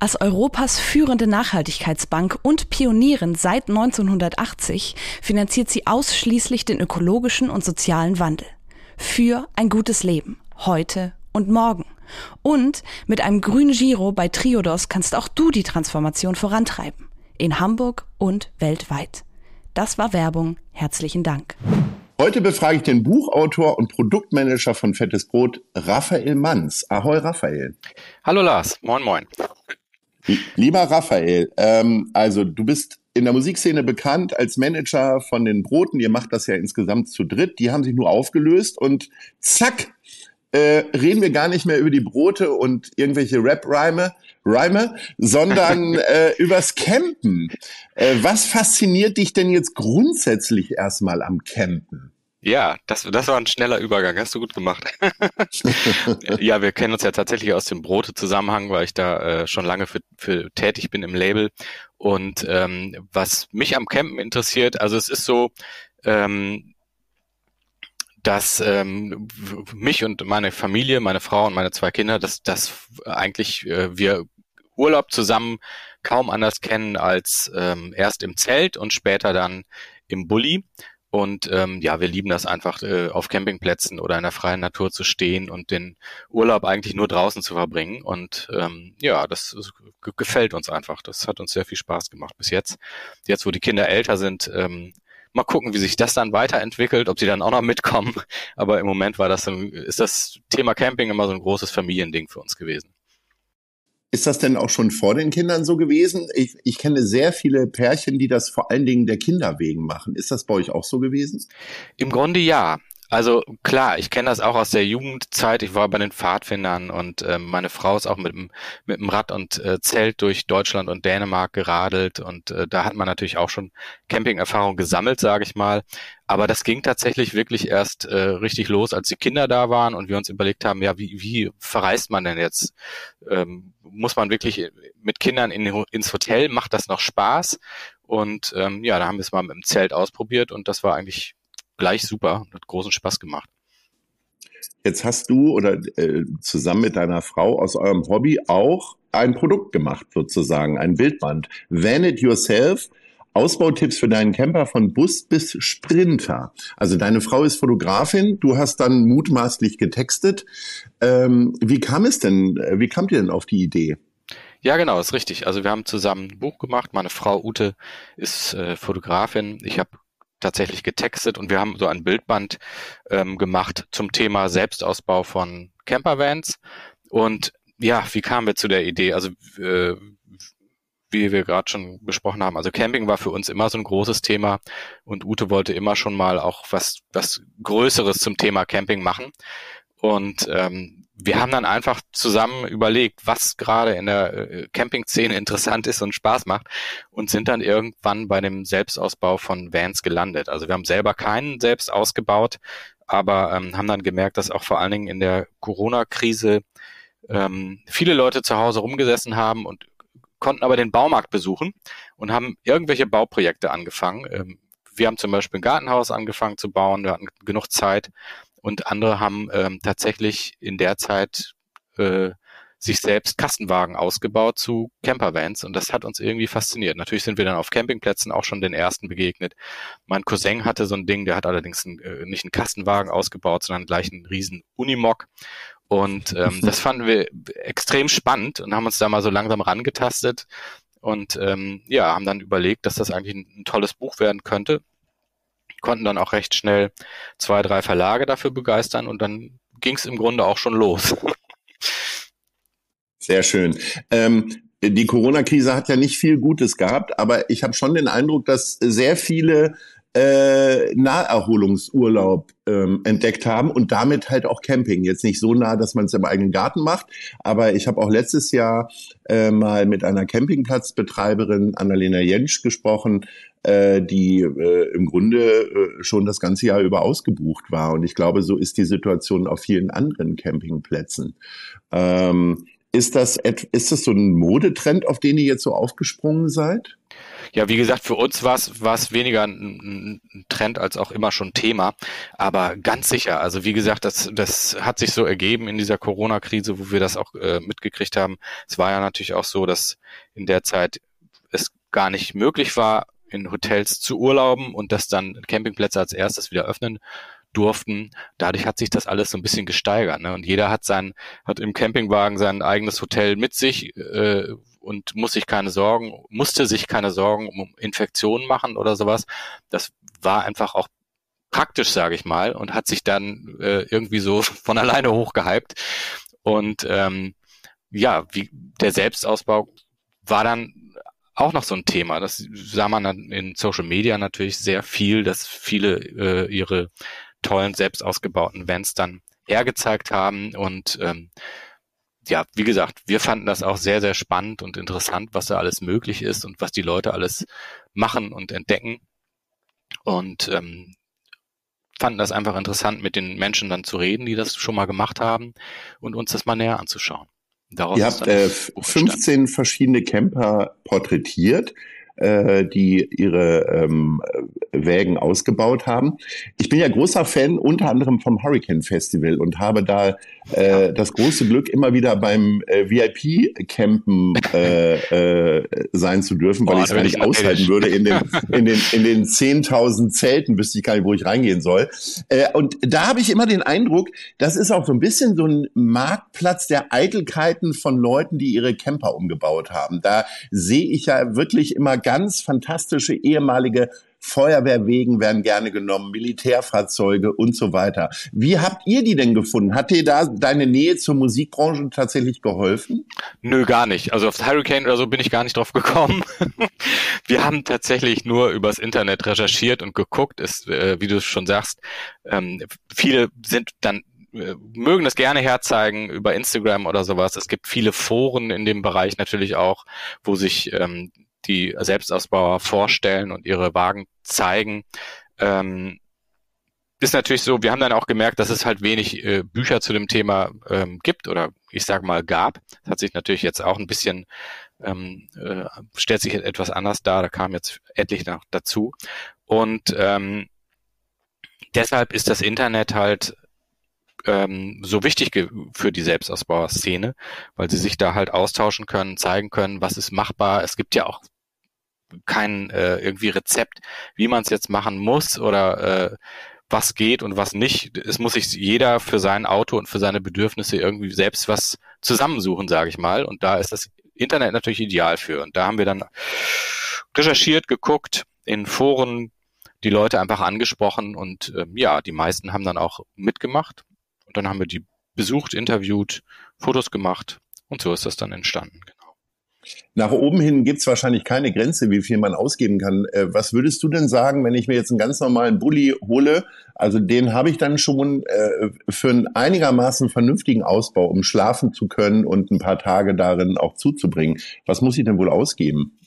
Als Europas führende Nachhaltigkeitsbank und Pionierin seit 1980 finanziert sie ausschließlich den ökologischen und sozialen Wandel. Für ein gutes Leben, heute und morgen. Und mit einem grünen Giro bei Triodos kannst auch du die Transformation vorantreiben. In Hamburg und weltweit. Das war Werbung. Herzlichen Dank. Heute befrage ich den Buchautor und Produktmanager von Fettes Brot, Raphael Manns. Ahoi, Raphael. Hallo Lars, moin moin. Lieber Raphael, ähm, also du bist in der Musikszene bekannt als Manager von den Broten. Ihr macht das ja insgesamt zu dritt. Die haben sich nur aufgelöst und zack, äh, reden wir gar nicht mehr über die Brote und irgendwelche Rap-Reime, Reime, sondern äh, übers Campen. Äh, was fasziniert dich denn jetzt grundsätzlich erstmal am Campen? Ja, das, das war ein schneller Übergang, hast du gut gemacht. ja, wir kennen uns ja tatsächlich aus dem Brote-Zusammenhang, weil ich da äh, schon lange für, für tätig bin im Label. Und ähm, was mich am Campen interessiert, also es ist so, ähm, dass ähm, mich und meine Familie, meine Frau und meine zwei Kinder, dass, dass eigentlich äh, wir Urlaub zusammen kaum anders kennen als ähm, erst im Zelt und später dann im Bulli. Und ähm, ja, wir lieben das einfach, äh, auf Campingplätzen oder in der freien Natur zu stehen und den Urlaub eigentlich nur draußen zu verbringen. Und ähm, ja, das gefällt uns einfach. Das hat uns sehr viel Spaß gemacht bis jetzt. Jetzt, wo die Kinder älter sind, ähm, mal gucken, wie sich das dann weiterentwickelt, ob sie dann auch noch mitkommen. Aber im Moment war das, ist das Thema Camping immer so ein großes Familiending für uns gewesen. Ist das denn auch schon vor den Kindern so gewesen? Ich, ich kenne sehr viele Pärchen, die das vor allen Dingen der Kinder wegen machen. Ist das bei euch auch so gewesen? Im Grunde ja. Also klar, ich kenne das auch aus der Jugendzeit. Ich war bei den Pfadfindern und äh, meine Frau ist auch mit dem, mit dem Rad und äh, Zelt durch Deutschland und Dänemark geradelt und äh, da hat man natürlich auch schon Campingerfahrung gesammelt, sage ich mal. Aber das ging tatsächlich wirklich erst äh, richtig los, als die Kinder da waren und wir uns überlegt haben, ja, wie, wie verreist man denn jetzt? Ähm, muss man wirklich mit Kindern in, ins Hotel? Macht das noch Spaß? Und ähm, ja, da haben wir es mal mit dem Zelt ausprobiert und das war eigentlich gleich super und hat großen Spaß gemacht. Jetzt hast du oder äh, zusammen mit deiner Frau aus eurem Hobby auch ein Produkt gemacht, sozusagen, ein Bildband. Van it yourself. Ausbautipps für deinen Camper von Bus bis Sprinter. Also deine Frau ist Fotografin, du hast dann mutmaßlich getextet. Ähm, wie kam es denn, äh, wie kamt ihr denn auf die Idee? Ja, genau, ist richtig. Also wir haben zusammen ein Buch gemacht. Meine Frau Ute ist äh, Fotografin. Ich habe tatsächlich getextet und wir haben so ein Bildband ähm, gemacht zum Thema Selbstausbau von Campervans. Und ja, wie kamen wir zu der Idee? Also äh, wie wir gerade schon besprochen haben, also Camping war für uns immer so ein großes Thema und Ute wollte immer schon mal auch was was Größeres zum Thema Camping machen. Und ähm, wir haben dann einfach zusammen überlegt, was gerade in der äh, Camping-Szene interessant ist und Spaß macht und sind dann irgendwann bei dem Selbstausbau von Vans gelandet. Also wir haben selber keinen selbst ausgebaut, aber ähm, haben dann gemerkt, dass auch vor allen Dingen in der Corona-Krise ähm, viele Leute zu Hause rumgesessen haben und konnten aber den Baumarkt besuchen und haben irgendwelche Bauprojekte angefangen. Ähm, wir haben zum Beispiel ein Gartenhaus angefangen zu bauen, wir hatten genug Zeit und andere haben ähm, tatsächlich in der Zeit äh, sich selbst Kastenwagen ausgebaut zu Campervans und das hat uns irgendwie fasziniert. Natürlich sind wir dann auf Campingplätzen auch schon den ersten begegnet. Mein Cousin hatte so ein Ding, der hat allerdings ein, äh, nicht einen Kastenwagen ausgebaut, sondern gleich einen riesen Unimog und ähm, das fanden wir extrem spannend und haben uns da mal so langsam rangetastet und ähm, ja, haben dann überlegt, dass das eigentlich ein, ein tolles Buch werden könnte konnten dann auch recht schnell zwei, drei Verlage dafür begeistern und dann ging es im Grunde auch schon los. Sehr schön. Ähm, die Corona-Krise hat ja nicht viel Gutes gehabt, aber ich habe schon den Eindruck, dass sehr viele äh, Naherholungsurlaub ähm, entdeckt haben und damit halt auch Camping. Jetzt nicht so nah, dass man es im eigenen Garten macht, aber ich habe auch letztes Jahr äh, mal mit einer Campingplatzbetreiberin Annalena Jentsch gesprochen, äh, die äh, im Grunde äh, schon das ganze Jahr über ausgebucht war. Und ich glaube, so ist die Situation auf vielen anderen Campingplätzen. Ähm, ist das, ist das so ein Modetrend, auf den ihr jetzt so aufgesprungen seid? Ja, wie gesagt, für uns war es weniger ein, ein, Trend als auch immer schon Thema, aber ganz sicher. Also wie gesagt, das das hat sich so ergeben in dieser Corona-Krise, wo wir das auch äh, mitgekriegt haben. Es war ja natürlich auch so, dass in der Zeit es gar nicht möglich war, in Hotels zu urlauben und dass dann Campingplätze als erstes wieder öffnen durften. Dadurch hat sich das alles so ein bisschen gesteigert. Ne? Und jeder hat sein, hat im Campingwagen sein eigenes Hotel mit sich äh, und muss sich keine Sorgen, musste sich keine Sorgen um Infektionen machen oder sowas. Das war einfach auch praktisch, sage ich mal, und hat sich dann äh, irgendwie so von alleine hochgehypt. Und ähm, ja, wie der Selbstausbau war dann auch noch so ein Thema. Das sah man dann in Social Media natürlich sehr viel, dass viele äh, ihre tollen, selbst ausgebauten Vans dann hergezeigt haben. Und ähm, ja, wie gesagt, wir fanden das auch sehr, sehr spannend und interessant, was da alles möglich ist und was die Leute alles machen und entdecken. Und ähm, fanden das einfach interessant, mit den Menschen dann zu reden, die das schon mal gemacht haben und uns das mal näher anzuschauen. Daraus Ihr habt äh, 15 verschiedene Camper porträtiert äh, die ihre ähm, Wägen ausgebaut haben. Ich bin ja großer Fan unter anderem vom Hurricane Festival und habe da äh, das große Glück, immer wieder beim äh, VIP-Campen äh, äh, sein zu dürfen, weil oh, ich es gar nicht aushalten würde. In den, in den, in den 10.000 Zelten wüsste ich gar nicht, wo ich reingehen soll. Äh, und da habe ich immer den Eindruck, das ist auch so ein bisschen so ein Marktplatz der Eitelkeiten von Leuten, die ihre Camper umgebaut haben. Da sehe ich ja wirklich immer ganz fantastische ehemalige Feuerwehrwegen werden gerne genommen, Militärfahrzeuge und so weiter. Wie habt ihr die denn gefunden? Hat dir da deine Nähe zur Musikbranche tatsächlich geholfen? Nö, gar nicht. Also auf Hurricane oder so bin ich gar nicht drauf gekommen. Wir haben tatsächlich nur übers Internet recherchiert und geguckt. Ist, äh, wie du schon sagst, ähm, viele sind dann äh, mögen das gerne herzeigen über Instagram oder sowas. Es gibt viele Foren in dem Bereich natürlich auch, wo sich ähm, die Selbstausbauer vorstellen und ihre Wagen zeigen. Ähm, ist natürlich so, wir haben dann auch gemerkt, dass es halt wenig äh, Bücher zu dem Thema ähm, gibt oder ich sage mal gab. Das hat sich natürlich jetzt auch ein bisschen, ähm, äh, stellt sich etwas anders dar, da kam jetzt etlich noch dazu. Und ähm, deshalb ist das Internet halt ähm, so wichtig für die Selbstausbauer-Szene, weil sie sich da halt austauschen können, zeigen können, was ist machbar. Es gibt ja auch kein äh, irgendwie Rezept, wie man es jetzt machen muss oder äh, was geht und was nicht. Es muss sich jeder für sein Auto und für seine Bedürfnisse irgendwie selbst was zusammensuchen, sage ich mal. Und da ist das Internet natürlich ideal für. Und da haben wir dann recherchiert, geguckt, in Foren die Leute einfach angesprochen und ähm, ja, die meisten haben dann auch mitgemacht. Und dann haben wir die besucht, interviewt, Fotos gemacht und so ist das dann entstanden. Nach oben hin gibt's wahrscheinlich keine Grenze, wie viel man ausgeben kann. Äh, was würdest du denn sagen, wenn ich mir jetzt einen ganz normalen Bulli hole? Also den habe ich dann schon äh, für einen einigermaßen vernünftigen Ausbau, um schlafen zu können und ein paar Tage darin auch zuzubringen. Was muss ich denn wohl ausgeben?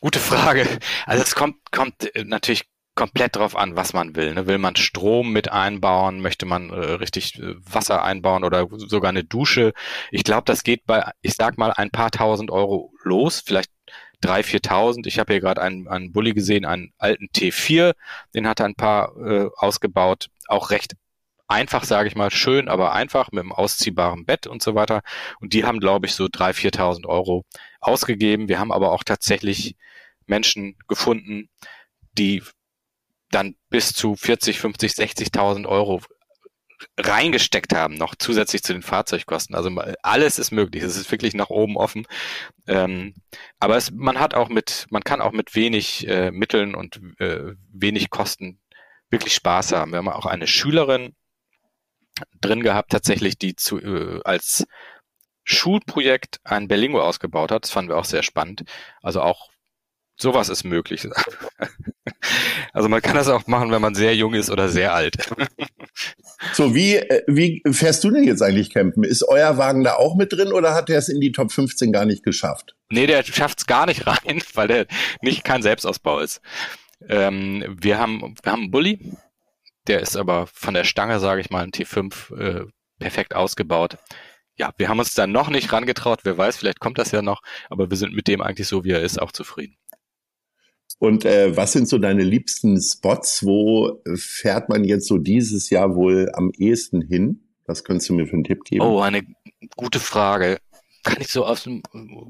Gute Frage. Also es kommt, kommt äh, natürlich komplett drauf an, was man will. Ne? Will man Strom mit einbauen? Möchte man äh, richtig äh, Wasser einbauen oder sogar eine Dusche? Ich glaube, das geht bei, ich sag mal, ein paar tausend Euro los, vielleicht drei, viertausend. Ich habe hier gerade einen, einen Bulli gesehen, einen alten T4, den hat er ein paar äh, ausgebaut, auch recht einfach, sage ich mal, schön, aber einfach mit einem ausziehbaren Bett und so weiter. Und die haben, glaube ich, so drei, viertausend Euro ausgegeben. Wir haben aber auch tatsächlich Menschen gefunden, die dann bis zu 40, 50, 60.000 Euro reingesteckt haben, noch zusätzlich zu den Fahrzeugkosten. Also alles ist möglich. Es ist wirklich nach oben offen. Ähm, aber es, man hat auch mit, man kann auch mit wenig äh, Mitteln und äh, wenig Kosten wirklich Spaß haben. Wir haben auch eine Schülerin drin gehabt, tatsächlich, die zu, äh, als Schulprojekt ein Berlingo ausgebaut hat. Das fanden wir auch sehr spannend. Also auch sowas ist möglich. Also man kann das auch machen, wenn man sehr jung ist oder sehr alt. So, wie, äh, wie fährst du denn jetzt eigentlich campen? Ist euer Wagen da auch mit drin oder hat er es in die Top 15 gar nicht geschafft? Nee, der schafft es gar nicht rein, weil der nicht kein Selbstausbau ist. Ähm, wir haben wir haben einen Bulli, der ist aber von der Stange, sage ich mal, ein T5 äh, perfekt ausgebaut. Ja, wir haben uns da noch nicht rangetraut. Wer weiß, vielleicht kommt das ja noch, aber wir sind mit dem eigentlich so, wie er ist, auch zufrieden. Und äh, was sind so deine liebsten Spots? Wo fährt man jetzt so dieses Jahr wohl am ehesten hin? Was könntest du mir für einen Tipp geben? Oh, eine gute Frage. Kann ich so aus dem,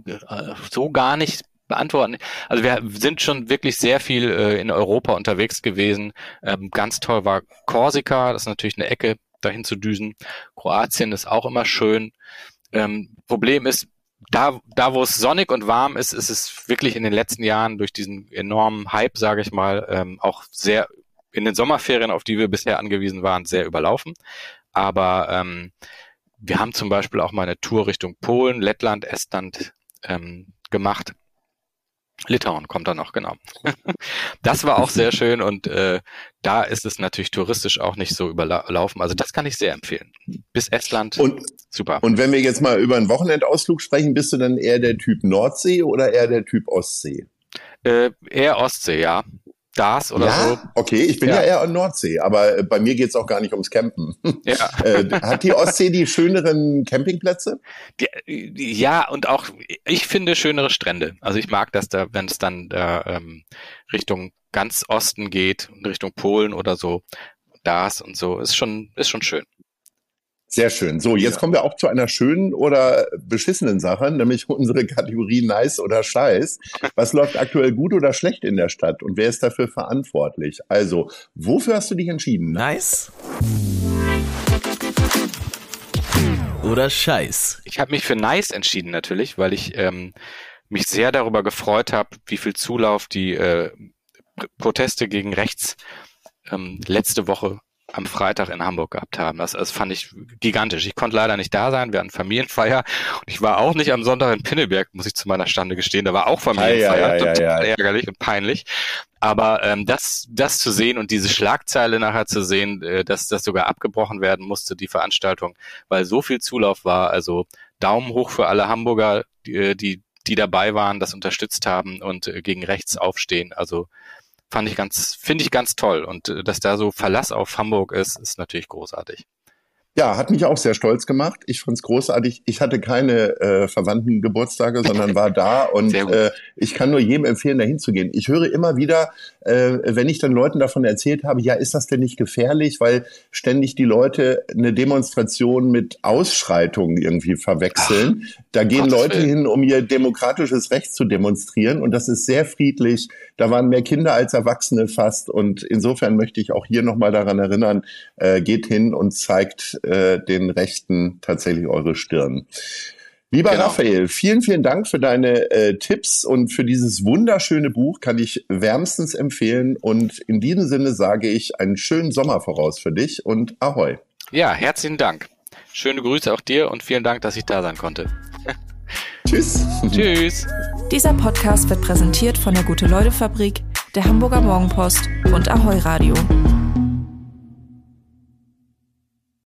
äh, so gar nicht beantworten. Also wir sind schon wirklich sehr viel äh, in Europa unterwegs gewesen. Ähm, ganz toll war Korsika, das ist natürlich eine Ecke, dahin zu düsen. Kroatien ist auch immer schön. Ähm, Problem ist, da, da wo es sonnig und warm ist, ist es wirklich in den letzten Jahren durch diesen enormen Hype, sage ich mal, ähm, auch sehr in den Sommerferien, auf die wir bisher angewiesen waren, sehr überlaufen. Aber ähm, wir haben zum Beispiel auch mal eine Tour Richtung Polen, Lettland, Estland ähm, gemacht. Litauen kommt da noch, genau. das war auch sehr schön und äh, da ist es natürlich touristisch auch nicht so überlaufen. Also das kann ich sehr empfehlen. Bis Estland, und, super. Und wenn wir jetzt mal über einen Wochenendausflug sprechen, bist du dann eher der Typ Nordsee oder eher der Typ Ostsee? Äh, eher Ostsee, ja. Das oder ja? so. Okay, ich bin ja. ja eher an Nordsee, aber äh, bei mir geht's auch gar nicht ums Campen. Ja. Äh, hat die Ostsee die schöneren Campingplätze? Die, ja, und auch ich finde schönere Strände. Also ich mag das da, wenn es dann da ähm, Richtung ganz Osten geht, Richtung Polen oder so. Das und so ist schon ist schon schön. Sehr schön. So, jetzt ja. kommen wir auch zu einer schönen oder beschissenen Sache, nämlich unsere Kategorie Nice oder Scheiß. Was läuft aktuell gut oder schlecht in der Stadt und wer ist dafür verantwortlich? Also, wofür hast du dich entschieden? Nice oder Scheiß? Ich habe mich für Nice entschieden natürlich, weil ich ähm, mich sehr darüber gefreut habe, wie viel Zulauf die äh, Proteste gegen rechts ähm, letzte Woche am Freitag in Hamburg gehabt haben. Das, das fand ich gigantisch. Ich konnte leider nicht da sein, wir hatten Familienfeier und ich war auch nicht am Sonntag in Pinneberg, muss ich zu meiner Stande gestehen. Da war auch Familienfeier, ja, ja, total ja, ärgerlich und peinlich. Aber ähm, das, das zu sehen und diese Schlagzeile nachher zu sehen, äh, dass das sogar abgebrochen werden musste, die Veranstaltung, weil so viel Zulauf war. Also Daumen hoch für alle Hamburger, die, äh, die, die dabei waren, das unterstützt haben und äh, gegen rechts aufstehen. Also fand ich ganz, finde ich ganz toll. Und äh, dass da so Verlass auf Hamburg ist, ist natürlich großartig. Ja, hat mich auch sehr stolz gemacht. Ich fand's großartig. Ich hatte keine äh, verwandten Geburtstage, sondern war da und äh, ich kann nur jedem empfehlen, da hinzugehen. Ich höre immer wieder, äh, wenn ich dann Leuten davon erzählt habe, ja, ist das denn nicht gefährlich, weil ständig die Leute eine Demonstration mit Ausschreitungen irgendwie verwechseln. Ach, da gehen Leute Willen. hin, um ihr demokratisches Recht zu demonstrieren und das ist sehr friedlich. Da waren mehr Kinder als Erwachsene fast und insofern möchte ich auch hier nochmal daran erinnern, äh, geht hin und zeigt äh, den Rechten tatsächlich eure Stirn. Lieber genau. Raphael, vielen, vielen Dank für deine äh, Tipps und für dieses wunderschöne Buch kann ich wärmstens empfehlen. Und in diesem Sinne sage ich einen schönen Sommer voraus für dich und Ahoi. Ja, herzlichen Dank. Schöne Grüße auch dir und vielen Dank, dass ich da sein konnte. Tschüss. Tschüss. Dieser Podcast wird präsentiert von der Gute-Leute-Fabrik, der Hamburger Morgenpost und Ahoi Radio.